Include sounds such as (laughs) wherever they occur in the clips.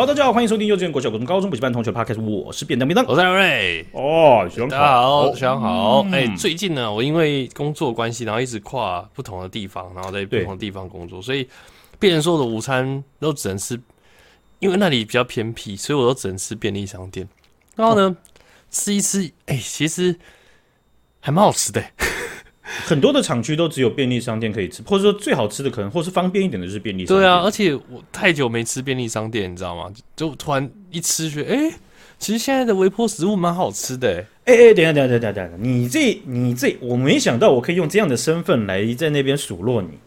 好，大家好，欢迎收听幼稚园、国小、国中、高中补习班同学 Podcast，我是便当便当，我是艾瑞。哦，学长大家好，学长、哦、好。哎、最近呢，我因为工作关系，然后一直跨不同的地方，然后在不同的地方工作，所以变成说我的午餐都只能吃，因为那里比较偏僻，所以我都只能吃便利商店。然后呢，哦、吃一吃，哎、欸，其实还蛮好吃的。很多的厂区都只有便利商店可以吃，或者说最好吃的可能，或是方便一点的就是便利商店。对啊，而且我太久没吃便利商店，你知道吗？就突然一吃，觉得哎，其实现在的微波食物蛮好吃的。哎哎，等下等下等下等下，你这你这，我没想到我可以用这样的身份来在那边数落你，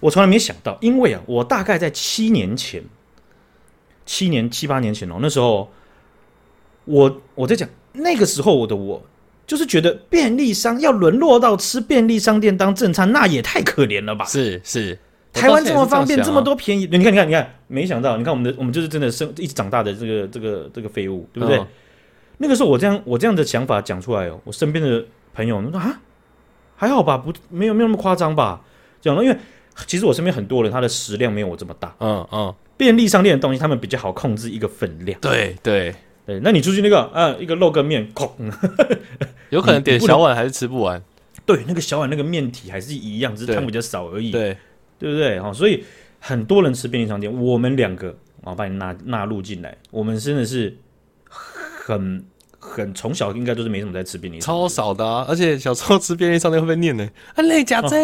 我从来没想到，因为啊，我大概在七年前，七年七八年前哦，那时候我我在讲那个时候我的我。就是觉得便利商要沦落到吃便利商店当正餐，那也太可怜了吧？是是，台湾这么方便，这么多便宜，你看你看你看，没想到，你看我们的我们就是真的生一直长大的这个这个这个废物，对不对？哦、那个时候我这样我这样的想法讲出来哦，我身边的朋友说啊，还好吧，不没有没有那么夸张吧？讲了，因为其实我身边很多人他的食量没有我这么大，嗯嗯，便利商店的东西他们比较好控制一个分量，对对。对，那你出去那个，啊，一个肉羹面，空，有可能点小碗还是吃不完。对，那个小碗那个面体还是一样，只是汤比较少而已。对，对不对？哈，所以很多人吃便利商店，我们两个啊，把你纳纳入进来，我们真的是很很从小应该都是没什么在吃便利超少的啊。而且小时候吃便利商店会被念呢，啊，累假子，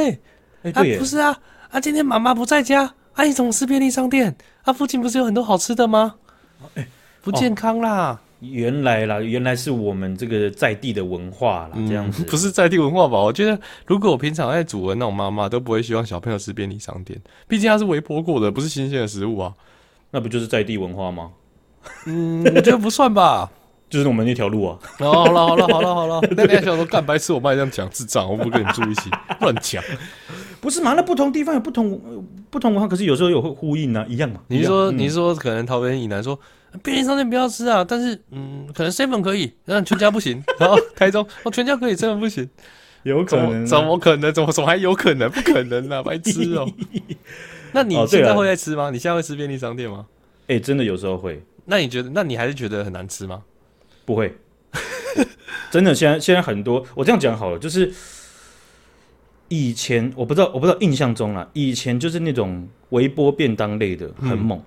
哎，不是啊，啊，今天妈妈不在家，啊，你怎么吃便利商店？啊，附近不是有很多好吃的吗？哎。不健康啦、哦！原来啦，原来是我们这个在地的文化啦，嗯、这样子不是在地文化吧？我觉得，如果我平常在煮的那种妈妈都不会希望小朋友吃便利商店，毕竟它是微波过的，不是新鲜的食物啊。那不就是在地文化吗？嗯，我觉得不算吧，(laughs) 就是我们那条路啊。哦，好了，好了，好了，好了。那你还想说干白痴？我妈这样讲智障，我不跟你住一起 (laughs) 乱讲。不是嘛？那不同地方有不同不同文化，可是有时候有会呼应啊，一样嘛。你是说，嗯、你是说可能桃园以南说。便利商店不要吃啊，但是嗯，可能 seven 可以，但全家不行。(laughs) 然后台中哦，全家可以，seven 不行，有可能、啊？怎么可能？怎么怎么还有可能？不可能啊，白吃哦。(laughs) 那你现在会在吃吗？哦、你现在会吃便利商店吗？哎、欸，真的有时候会。那你觉得？那你还是觉得很难吃吗？不会，(laughs) 真的。现在现在很多，我这样讲好了，就是以前我不知道，我不知道印象中啊，以前就是那种微波便当类的很猛，嗯、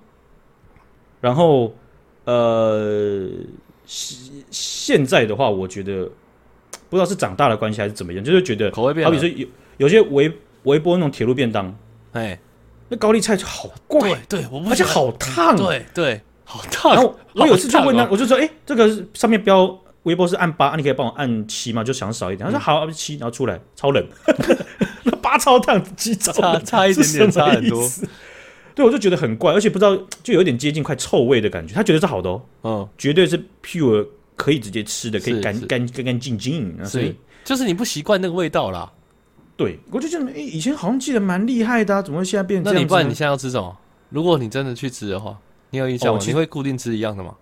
然后。呃，现现在的话，我觉得不知道是长大的关系还是怎么样，就是觉得口味变。好比说有有些微微波那种铁路便当，哎，那高丽菜就好怪，对，我而且好烫，对对，好烫。然后我有次就问他，我就说，哎，这个上面标微波是按八，你可以帮我按七吗？就想少一点。他说好，七，然后出来超冷，那八超烫，七超差差一点点，差很多。对，我就觉得很怪，而且不知道，就有点接近快臭味的感觉。他觉得是好的哦，嗯，绝对是 pure 可以直接吃的，可以干干干干净净。所以就是你不习惯那个味道啦。对，我就觉得，哎，以前好像记得蛮厉害的啊，怎么会现在变成这样？那你不然你现在要吃什么？如果你真的去吃的话，你有印象吗？你会固定吃一样的吗？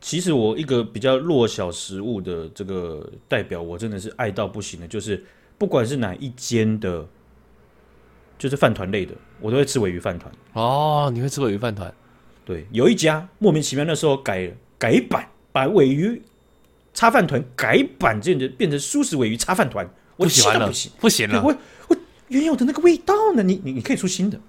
其实我一个比较弱小食物的这个代表，我真的是爱到不行的，就是不管是哪一间的。就是饭团类的，我都会吃尾鱼饭团。哦，你会吃尾鱼饭团？对，有一家莫名其妙那时候改改版，把尾鱼叉饭团改版，变成变成素食尾鱼叉饭团。我不喜欢了，不行，不行了。我我原有的那个味道呢？你你你可以出新的，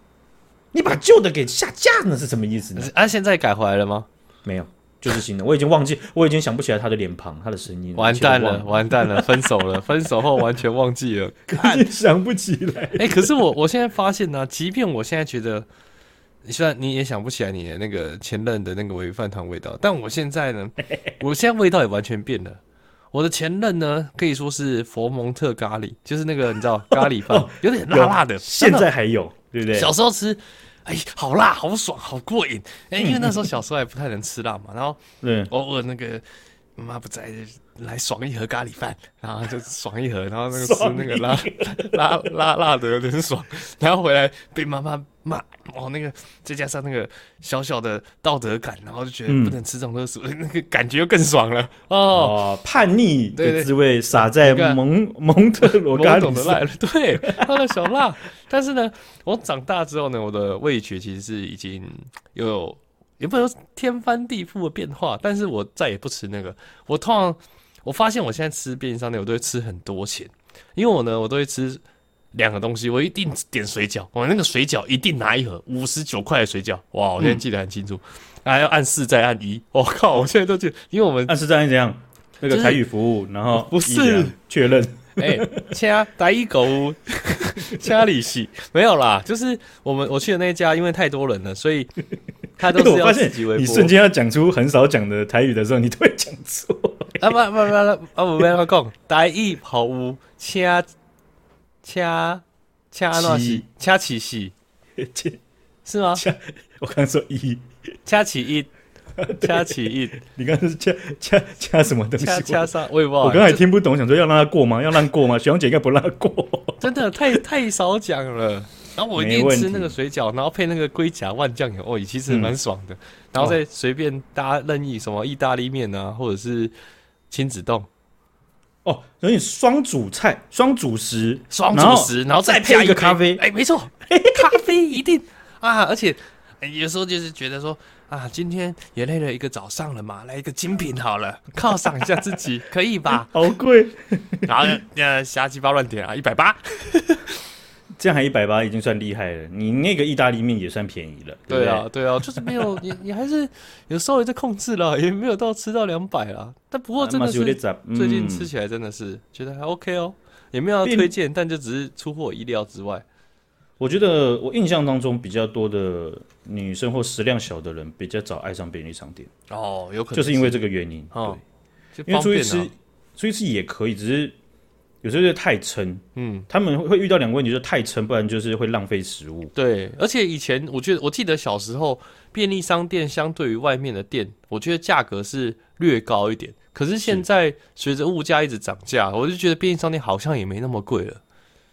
你把旧的给下架，那是什么意思呢？啊，现在改回来了吗？没有。就是新的，我已经忘记，我已经想不起来他的脸庞，他的声音。完蛋了，完蛋了，(laughs) 分手了，分手后完全忘记了，(laughs) 看想不起来。哎、欸，可是我我现在发现呢、啊，即便我现在觉得，虽然你也想不起来你的那个前任的那个鮪鱼饭团味道，但我现在呢，(laughs) 我现在味道也完全变了。我的前任呢，可以说是佛蒙特咖喱，就是那个你知道咖喱饭，有点辣辣的，现在还有，对不对？小时候吃。哎，好辣，好爽，好过瘾！哎，因为那时候 (laughs) 小时候还不太能吃辣嘛，然后偶尔那个妈妈不在，来爽一盒咖喱饭，然后就爽一盒，然后那个吃那个辣辣辣辣的有点爽，然后回来被妈妈骂，哦，那个再加上那个小小的道德感，然后就觉得不能吃这种东西，(laughs) 那个感觉又更爽了哦，叛逆的滋味撒在蒙蒙特罗咖喱上，对，他的小辣。但是呢，我长大之后呢，我的味觉其实是已经有也不能说天翻地覆的变化，但是我再也不吃那个。我通常我发现我现在吃便利商店，我都会吃很多钱，因为我呢，我都会吃两个东西，我一定点水饺，我那个水饺一定拿一盒五十九块的水饺，哇，我现在记得很清楚，嗯、还要按四再按一，我靠，我现在都记得，因为我们按四再按怎样？那个台语服务，就是、然后不是确认。哎、欸，掐打一狗，掐里戏没有啦，就是我们我去的那一家，因为太多人了，所以他都是要 (laughs) 自己微波。你瞬间要讲出很少讲的台语的时候，你都会讲错。(laughs) 啊不不不不啊不不要讲，打一跑屋掐掐掐那西掐起戏，(laughs) 是吗？我刚说一掐起一。(laughs) 掐起一，你刚才是掐掐掐什么东西？掐掐上，我。我刚才听不懂，想说要让他过吗？要让过吗？雪红姐应该不让他过。真的太太少讲了。然后我一定吃那个水饺，然后配那个龟甲万酱油，哦，其实蛮爽的。然后再随便搭任意什么意大利面啊，或者是亲子冻。哦，所以双主菜、双主食、双主食，然后再配一个咖啡。哎，没错，(laughs) 咖啡一定啊！而且有时候就是觉得说。啊，今天也累了一个早上了嘛，来一个精品好了，犒赏一下自己，(laughs) 可以吧？好贵，(laughs) 然后呃瞎鸡巴乱点啊，一百八，这样还一百八已经算厉害了。你那个意大利面也算便宜了，对，对，对啊，对啊，就是没有你，(laughs) 你还是有稍微在控制了，也没有到吃到两百啦。但不过真的是最近吃起来真的是觉得还 OK 哦，也没有要推荐，但就只是出乎我意料之外。我觉得我印象当中比较多的女生或食量小的人比较早爱上便利商店哦，有可能就是因为这个原因。哦、对，因为出去吃，出去吃也可以，只是有时候就太撑。嗯，他们会遇到两个问题，就是太撑，不然就是会浪费食物。对，而且以前我觉得，我记得小时候便利商店相对于外面的店，我觉得价格是略高一点。可是现在随着物价一直涨价，我就觉得便利商店好像也没那么贵了。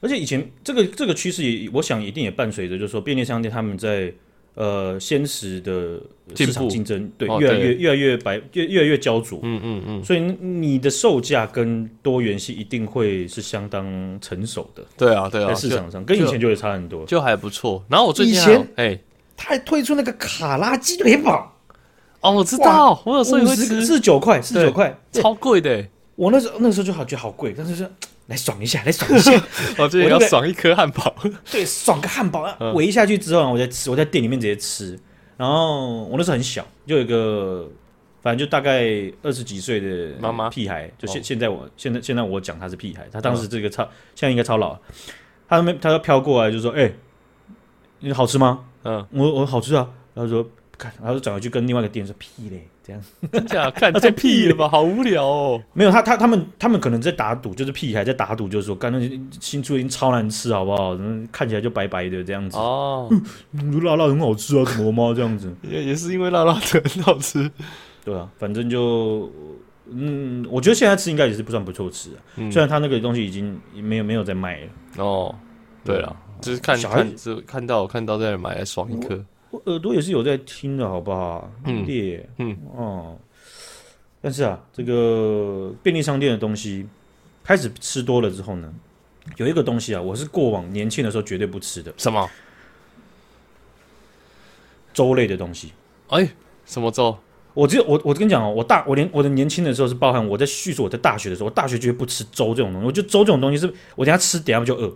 而且以前这个这个趋势也，我想一定也伴随着，就是说便利商店他们在呃鲜食的市场竞争，对，越来越越来越白，越越来越焦灼。嗯嗯嗯。所以你的售价跟多元性一定会是相当成熟的。对啊对啊，在市场上跟以前就会差很多，就还不错。然后我最近哎，他还推出那个卡拉鸡腿堡。哦，我知道，我有时候也会吃，四十九块，四十九块，超贵的。我那时候那时候就好觉得好贵，但是说。来爽一下，来爽一下！(laughs) 我这要爽一颗汉堡，(laughs) 对，爽个汉堡啊！围下去之后，我在吃，我在店里面直接吃。然后我那时候很小，就有一个，反正就大概二十几岁的妈妈屁孩，就现现在我现在现在我讲他是屁孩，他当时这个超现在应该超老，他没他要飘过来就说：“哎，你好吃吗？”嗯，我我好吃啊。然后说。看，然后就转回去跟另外一个店员 (laughs) 说屁嘞，这样真假？看太屁了吧，好无聊哦。没有他他他们他们可能在打赌，就是屁还在打赌，就是说，干那新出已经超难吃，好不好？看起来就白白的这样子哦，嗯，辣辣很好吃啊，怎么吗？这样子 (laughs) 也也是因为辣辣的很好吃，对啊，反正就嗯，我觉得现在吃应该也是不算不错吃啊，嗯、虽然他那个东西已经没有没有在卖了哦。对了，就是看看是看到看到在买来爽一颗。耳朵也是有在听的，好不好？嗯，对嗯，哦，但是啊，这个便利商店的东西开始吃多了之后呢，有一个东西啊，我是过往年轻的时候绝对不吃的。什么？粥类的东西？哎，什么粥？我只有我，我跟你讲哦，我大我连我的年轻的时候是包含我在叙述我在大学的时候，我大学绝对不吃粥这种东西。我觉得粥这种东西是我等下吃，等下不就饿。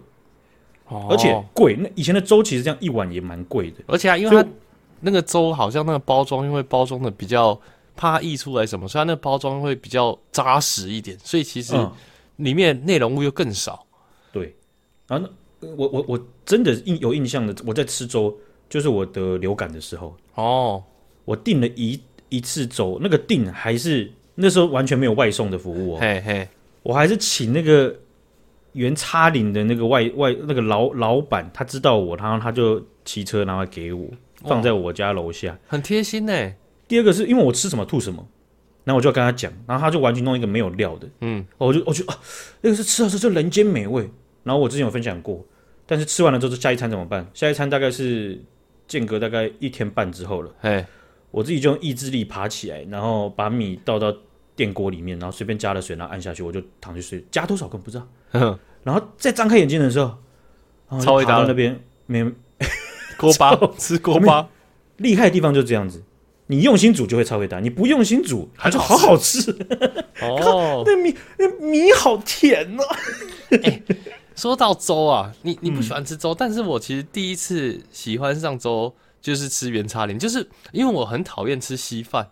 而且贵，那以前的粥其实这样一碗也蛮贵的，而且啊，因为它那个粥好像那个包装，因为包装的比较怕溢出来什么，所以它那个包装会比较扎实一点，所以其实里面内容物又更少。对，啊，我我我真的印有印象的，我在吃粥，就是我得流感的时候。哦，我订了一一次粥，那个订还是那时候完全没有外送的服务哦，嘿嘿，我还是请那个。原叉领的那个外外那个老老板，他知道我，然后他就骑车然后给我放在我家楼下，很贴心呢。第二个是因为我吃什么吐什么，然后我就要跟他讲，然后他就完全弄一个没有料的，嗯，我就我就啊，那个是吃了这就人间美味。然后我之前有分享过，但是吃完了之后下一餐怎么办？下一餐大概是间隔大概一天半之后了，哎，我自己就用意志力爬起来，然后把米倒到电锅里面，然后随便加了水，然后按下去，我就躺去睡，加多少根本不知道。然后再张开眼睛的时候，超一大那边没锅巴吃锅巴，厉害的地方就是这样子。你用心煮就会超会大，你不用心煮它就好好吃。哦，(laughs) 那米那米好甜哦、啊 (laughs) 欸。说到粥啊，你你不喜欢吃粥，嗯、但是我其实第一次喜欢上粥就是吃原叉林，就是因为我很讨厌吃稀饭，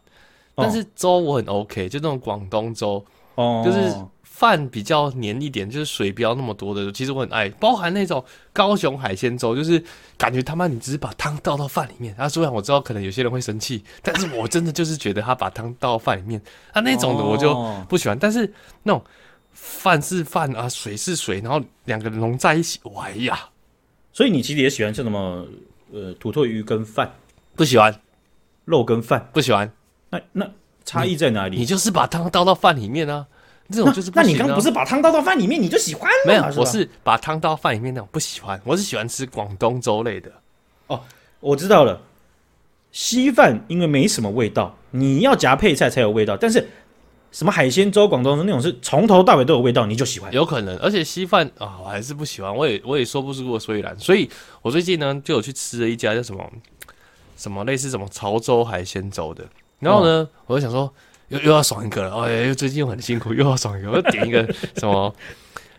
但是粥我很 OK，就那种广东粥，哦，就是。饭比较黏一点，就是水不要那么多的，其实我很爱，包含那种高雄海鲜粥，就是感觉他妈你只是把汤倒到饭里面。啊，虽然我知道可能有些人会生气，但是我真的就是觉得他把汤倒到饭里面，啊那种的我就不喜欢。但是那种饭是饭啊，水是水，然后两个人融在一起，哇呀！所以你其实也喜欢吃什么？呃，土豆鱼跟饭不喜欢，肉跟饭不喜欢。那那差异在哪里？你，你就是把汤倒到饭里面啊。这种就是不、啊，那你刚不是把汤倒到饭里面你就喜欢吗？没有，我是把汤倒到饭里面那种不喜欢，我是喜欢吃广东粥类的。哦，我知道了，稀饭因为没什么味道，你要夹配菜才有味道。但是什么海鲜粥、广东粥那种是从头到尾都有味道，你就喜欢。有可能，而且稀饭啊，我还是不喜欢，我也我也说不出个所以然。所以我最近呢就有去吃了一家叫什么什么类似什么潮州海鲜粥的，然后呢，哦、我就想说。又又要爽一个了，哎，又最近又很辛苦，又要爽一个，我要 (laughs) 点一个什么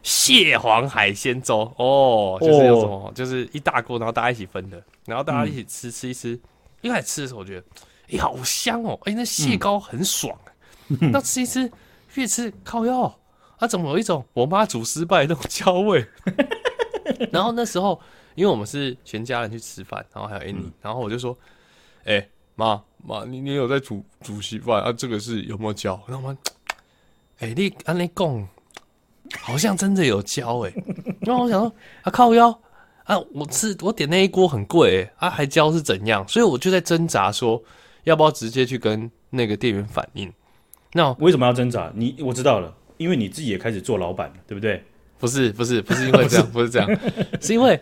蟹黄海鲜粥哦，就是有什么，哦、就是一大锅，然后大家一起分的，然后大家一起吃吃一吃。一开始吃的时候，我觉得哎、欸，好香哦，哎、欸，那蟹膏很爽，嗯、(laughs) 那吃一吃，越吃靠腰，它、啊、怎么有一种我妈煮失败的那种焦味？(laughs) 然后那时候，因为我们是全家人去吃饭，然后还有 Annie，、嗯、然后我就说，哎、欸。妈妈，你你有在煮煮稀饭啊？这个是有没有教？然后我们，哎、欸，你按你讲，好像真的有教哎、欸。然后我想说，啊靠腰啊，我吃我点那一锅很贵哎、欸，啊还焦是怎样？所以我就在挣扎说，要不要直接去跟那个店员反映？那为什么要挣扎？你我知道了，因为你自己也开始做老板了，对不对？不是不是不是因为这样，(laughs) 不是这样，是因为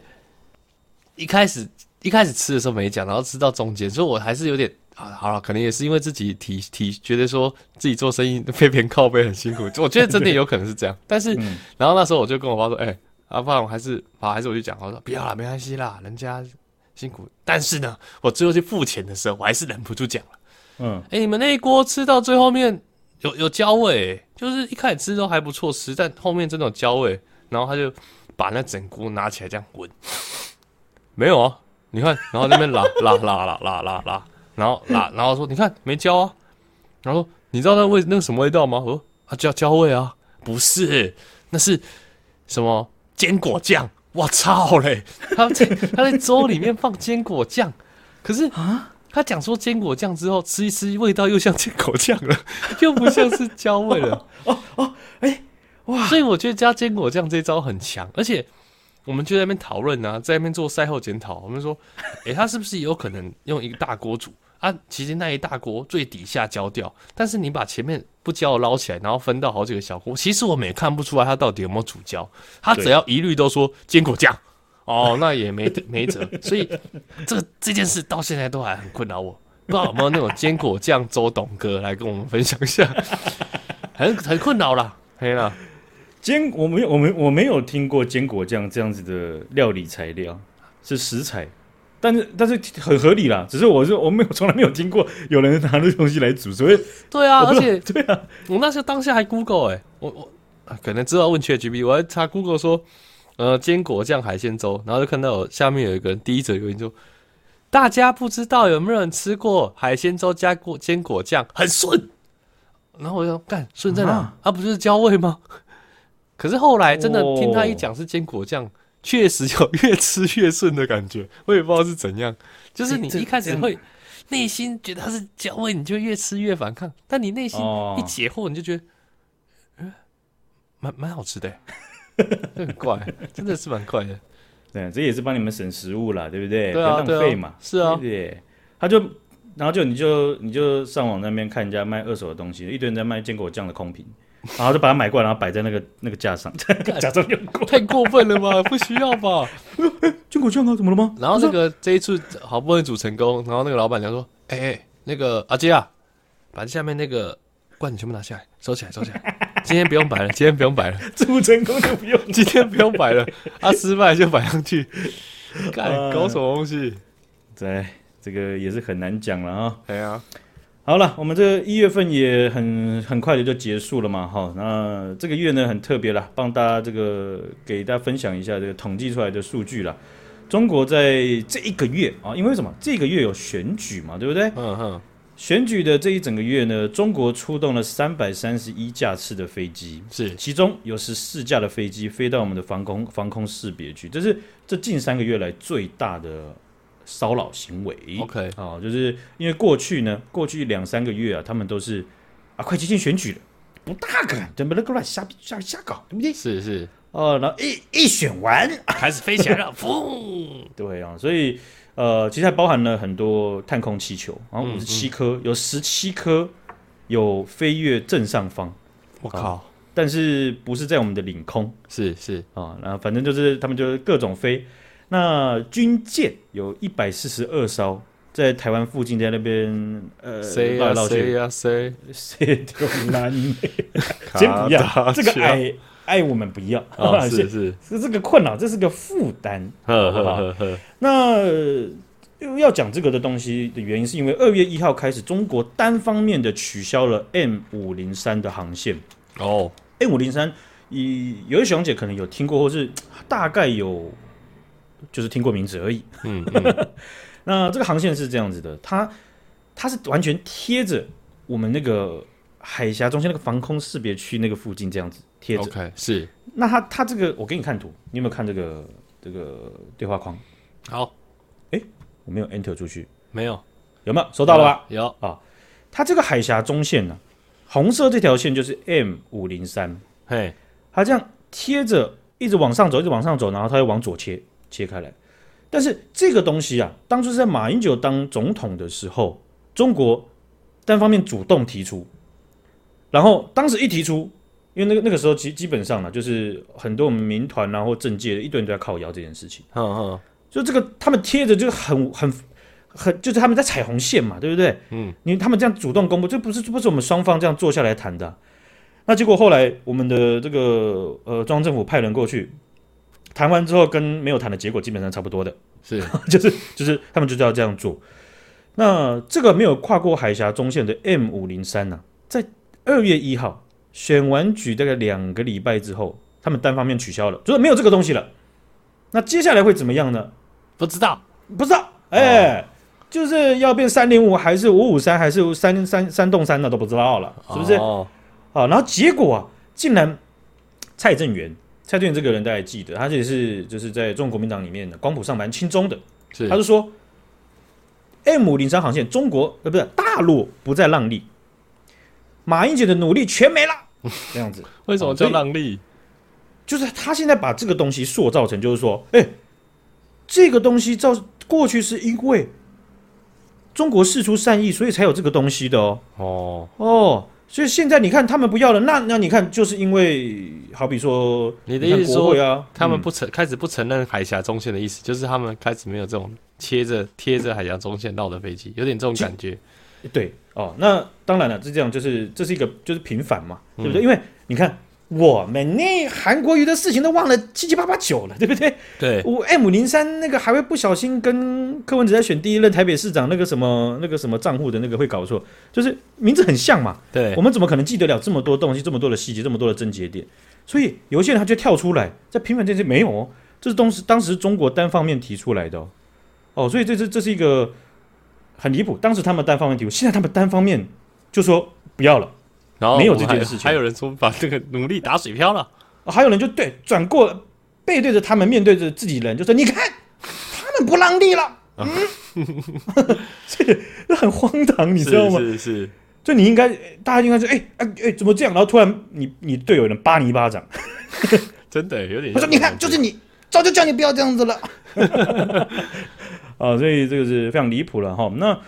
一开始。一开始吃的时候没讲，然后吃到中间，所以我还是有点啊，好了，可能也是因为自己体体觉得说自己做生意被别人靠背很辛苦，(laughs) 我觉得真的有可能是这样。但是，嗯、然后那时候我就跟我爸说，哎、欸，啊，不然我还是好，还是我去讲，我说不要了，没关系啦，人家辛苦。但是呢，我最后去付钱的时候，我还是忍不住讲了，嗯，哎、欸，你们那一锅吃到最后面有有焦味、欸，就是一开始吃都还不错吃，但后面真的有焦味，然后他就把那整锅拿起来这样滚，没有啊。你看，然后那边拉拉拉拉拉拉拉，然后拉，然后说：“你看没焦啊。”然后说：“你知道那味那个什么味道吗？”我说：“啊，焦焦味啊，不是，那是什么坚果酱？我操嘞！(laughs) 他在他在粥里面放坚果酱，可是啊，他讲说坚果酱之后吃一吃，味道又像坚果酱了，(laughs) 又不像是焦味了。(laughs) 哦哦，哎哇！所以我觉得加坚果酱这招很强，而且。我们就在那边讨论啊，在那边做赛后检讨。我们说，哎、欸，他是不是有可能用一个大锅煮啊？其实那一大锅最底下焦掉，但是你把前面不焦的捞起来，然后分到好几个小锅。其实我们也看不出来它到底有没有煮焦。它只要一律都说坚果酱，(laughs) 哦，那也没没辙。所以这这件事到现在都还很困扰我，不知道有没有那种坚果酱周董哥来跟我们分享一下，很很困扰啦，可以啦。坚我没有我没我没有听过坚果酱这样子的料理材料是食材，但是但是很合理啦。只是我是我没有从来没有听过有人拿这东西来煮，所以对啊，而且对啊，我那时候当下还 Google 哎、欸，我我可能知道问 ChatGPT，我还查 Google 说呃坚果酱海鲜粥，然后就看到有下面有一个人第一则留言说，大家不知道有没有人吃过海鲜粥加过坚果酱很顺，然后我就干顺在哪？它、啊啊、不就是焦味吗？(laughs) 可是后来真的听他一讲是坚果酱，确、哦、实有越吃越顺的感觉。我也不知道是怎样，就是你一开始会内心觉得它是焦味，你就越吃越反抗。但你内心一解惑，你就觉得，嗯、哦，蛮蛮好吃的，(laughs) 很怪，真的是蛮怪的。对，这也是帮你们省食物啦，对不对？对啊，不浪费嘛。是啊，对，对。他就，然后就你就你就上网那边看人家卖二手的东西，一堆人在卖坚果酱的空瓶。然后就把它买过来，然后摆在那个 (laughs) 那个架上，(laughs) 假装用过，太过分了吧？(laughs) 不需要吧？军果酱啊，怎么了吗？然后那个这一次好不容易煮成功，然后那个老板娘说：“哎、欸、哎，那个阿杰啊，把下面那个罐子全部拿下来，收起来，收起来。今天不用摆了，今天不用摆了，煮成功就不用，今天不用摆了。啊，失败就摆上去，干搞什么东西？对，这个也是很难讲了啊。对啊。好了，我们这个一月份也很很快的就结束了嘛，哈，那这个月呢很特别了，帮大家这个给大家分享一下这个统计出来的数据了。中国在这一个月啊，因为什么？这个月有选举嘛，对不对？嗯哼。选举的这一整个月呢，中国出动了三百三十一架次的飞机，是其中有十四架的飞机飞到我们的防空防空识别区，这是这近三个月来最大的骚扰行为。OK，啊，就是因为过去呢，过去两三个月啊，他们都是啊，快接近选举了，不大敢，怎么能够乱瞎瞎瞎搞，对不对？是是，哦，然后一一选完开始飞起来了，(laughs) 风，对啊，所以。呃，其实还包含了很多探空气球，然后五十七颗，嗯嗯、有十七颗有飞越正上方。我靠、啊！但是不是在我们的领空？是是啊，然后反正就是他们就是各种飞。那军舰有一百四十二艘在台湾附近，在那边呃绕来绕去。谁呀谁？谁丢难？先不要这个爱爱我们不要，哦、(laughs) 是是是这个困扰，这是个负担。呵呵呵呵。那又要讲这个的东西的原因，是因为二月一号开始，中国单方面的取消了 M 五零三的航线。哦，M 五零三，以有些学长姐可能有听过，或是大概有就是听过名字而已。嗯，嗯。(laughs) 那这个航线是这样子的，它它是完全贴着我们那个海峡中心那个防空识别区那个附近这样子。贴着。OK 是，那它它这个我给你看图，你有没有看这个这个对话框？好，哎，我没有 Enter 出去，没有，有没有？收到了吧？有啊，它这个海峡中线呢、啊，红色这条线就是 M 五零三，嘿，它这样贴着一直往上走，一直往上走，然后它又往左切切开来。但是这个东西啊，当初是在马英九当总统的时候，中国单方面主动提出，然后当时一提出。因为那个那个时候基基本上呢，就是很多我们民团啊或政界的一堆人都在靠摇这件事情。嗯嗯，就这个他们贴着就很很很，就是他们在踩红线嘛，对不对？嗯，因为他们这样主动公布，这不是不是我们双方这样坐下来谈的啊。那结果后来我们的这个呃中央政府派人过去谈完之后，跟没有谈的结果基本上差不多的，是 (laughs) 就是就是他们就是要这样做。那这个没有跨过海峡中线的 M 五零三呢，在二月一号。选完举大概两个礼拜之后，他们单方面取消了，就是没有这个东西了。那接下来会怎么样呢？不知道，不知道。哎，哦、就是要变三零五，还是五五三，还是三三三栋三的都不知道了，是不是？哦。好，然后结果啊，竟然蔡正元，蔡正元这个人大家记得，他这也是就是在中国国民党里面的光谱上蛮轻中的，是他就说，M 五零三航线，中国呃不是大陆不再让利，马英九的努力全没了。这样子，(laughs) 为什么叫让利？就是他现在把这个东西塑造成，就是说，哎、欸，这个东西造过去是因为中国事出善意，所以才有这个东西的哦。哦哦，所以现在你看他们不要了，那那你看就是因为，好比说，你的意思说啊，他们不承、嗯、开始不承认海峡中线的意思，就是他们开始没有这种切着贴着海峡中线绕的飞机，有点这种感觉。对哦，那当然了，是这样，就是这是一个就是平反嘛，嗯、对不对？因为你看我们那韩国瑜的事情都忘了七七八八九了，对不对？对，我 M 零三那个还会不小心跟柯文哲在选第一任台北市长那个什么那个什么账户的那个会搞错，就是名字很像嘛。对，我们怎么可能记得了这么多东西，这么多的细节，这么多的症结点？所以有些人他就跳出来在平反这些没有哦，这是当时当时中国单方面提出来的哦，哦，所以这是这是一个。很离谱，当时他们单方面提出，现在他们单方面就说不要了，然后没有这件事情。还有人说把这个努力打水漂了，还有人就对转过背对着他们，面对着自己人，就说你看他们不让利了，嗯，(laughs) 这个很荒唐，你知道吗？是是，就你应该大家应该说，哎哎哎，怎么这样？然后突然你你队友人扒你一巴掌，(laughs) 真的有点。我说你看，就是你，早就叫你不要这样子了。啊，(laughs) 所以这个是非常离谱了哈。那，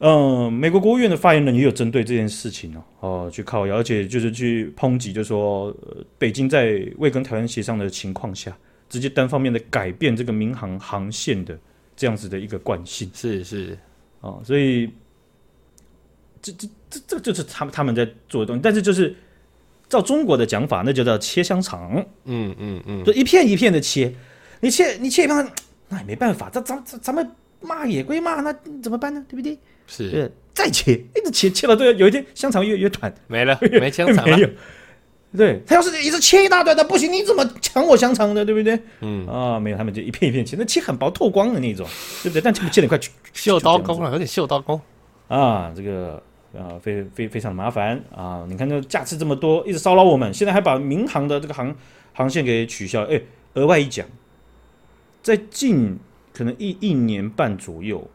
嗯、呃，美国国务院的发言人也有针对这件事情哦，哦、呃，去靠谣，而且就是去抨击，就是说、呃，北京在未跟台湾协商的情况下，直接单方面的改变这个民航航线的这样子的一个惯性。是是，啊、呃，所以这这这这就是他们他们在做的东西。但是就是照中国的讲法，那就叫切香肠。嗯嗯嗯，就一片一片的切，你切你切一片。那也没办法，这咱咱咱们骂也归骂，那怎么办呢？对不对？是，再切，一直切，切到最后，有一天香肠越越短，没了，(laughs) 没香肠了。没有。对，他要是一直切一大段那，不行，你怎么抢我香肠的？对不对？嗯啊，没有，他们就一片一片切，那切很薄，透光的那种，对不对？但切不切得快，锈刀工了，有点锈刀工啊，这个啊，非非非常的麻烦啊！你看这架次这么多，一直骚扰我们，现在还把民航的这个航航线给取消。哎，额外一讲，在近可能一一年半左右，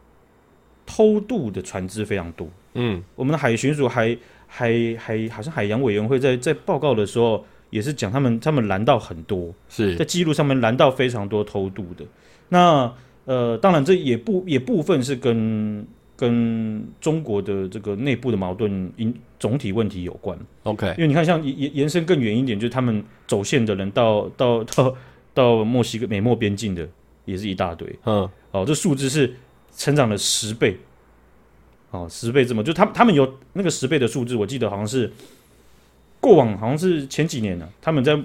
偷渡的船只非常多。嗯，我们的海巡署还。还还好像海洋委员会在在报告的时候也是讲他们他们拦到很多，是在记录上面拦到非常多偷渡的。那呃，当然这也不也部分是跟跟中国的这个内部的矛盾因总体问题有关。OK，因为你看像延延伸更远一点，就是他们走线的人到到到到墨西哥美墨边境的也是一大堆。嗯，哦，这数字是成长了十倍。哦，十倍这么，就他们他们有那个十倍的数字，我记得好像是过往好像是前几年呢、啊，他们在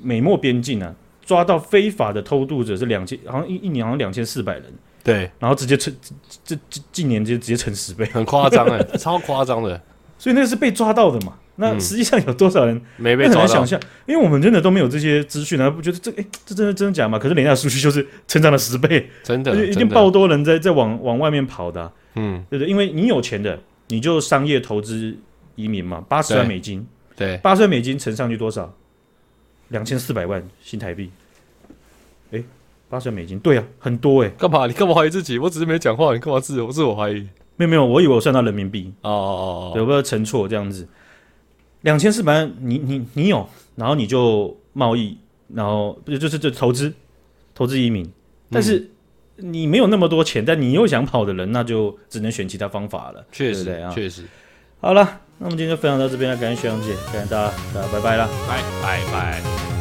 美墨边境呢、啊、抓到非法的偷渡者是两千，好像一一年好像两千四百人，对，然后直接成这这近年就直接成十倍，很夸张哎，超夸张的，(laughs) 所以那个是被抓到的嘛？那实际上有多少人、嗯、没被？很难想象，因为我们真的都没有这些资讯啊，不觉得这哎、欸、这真的真的假吗？可是人家的数据就是成长了十倍，真的，一定爆多人在在往往外面跑的、啊。嗯，对对，因为你有钱的，你就商业投资移民嘛，八十万美金，对，八十万美金乘上去多少？两千四百万新台币。哎，八十万美金，对啊，很多哎。干嘛？你干嘛怀疑自己？我只是没讲话，你干嘛自我自我怀疑？没有没有，我以为我算到人民币。哦哦哦，有没有乘错这样子？两千四百万，你你你有，然后你就贸易，然后不就就是就投资，投资移民，但是。嗯你没有那么多钱，但你又想跑的人，那就只能选其他方法了。确实，对啊，确实。好了，那我们今天就分享到这边了，感谢学长姐，感谢大家，大家拜拜了，拜拜拜。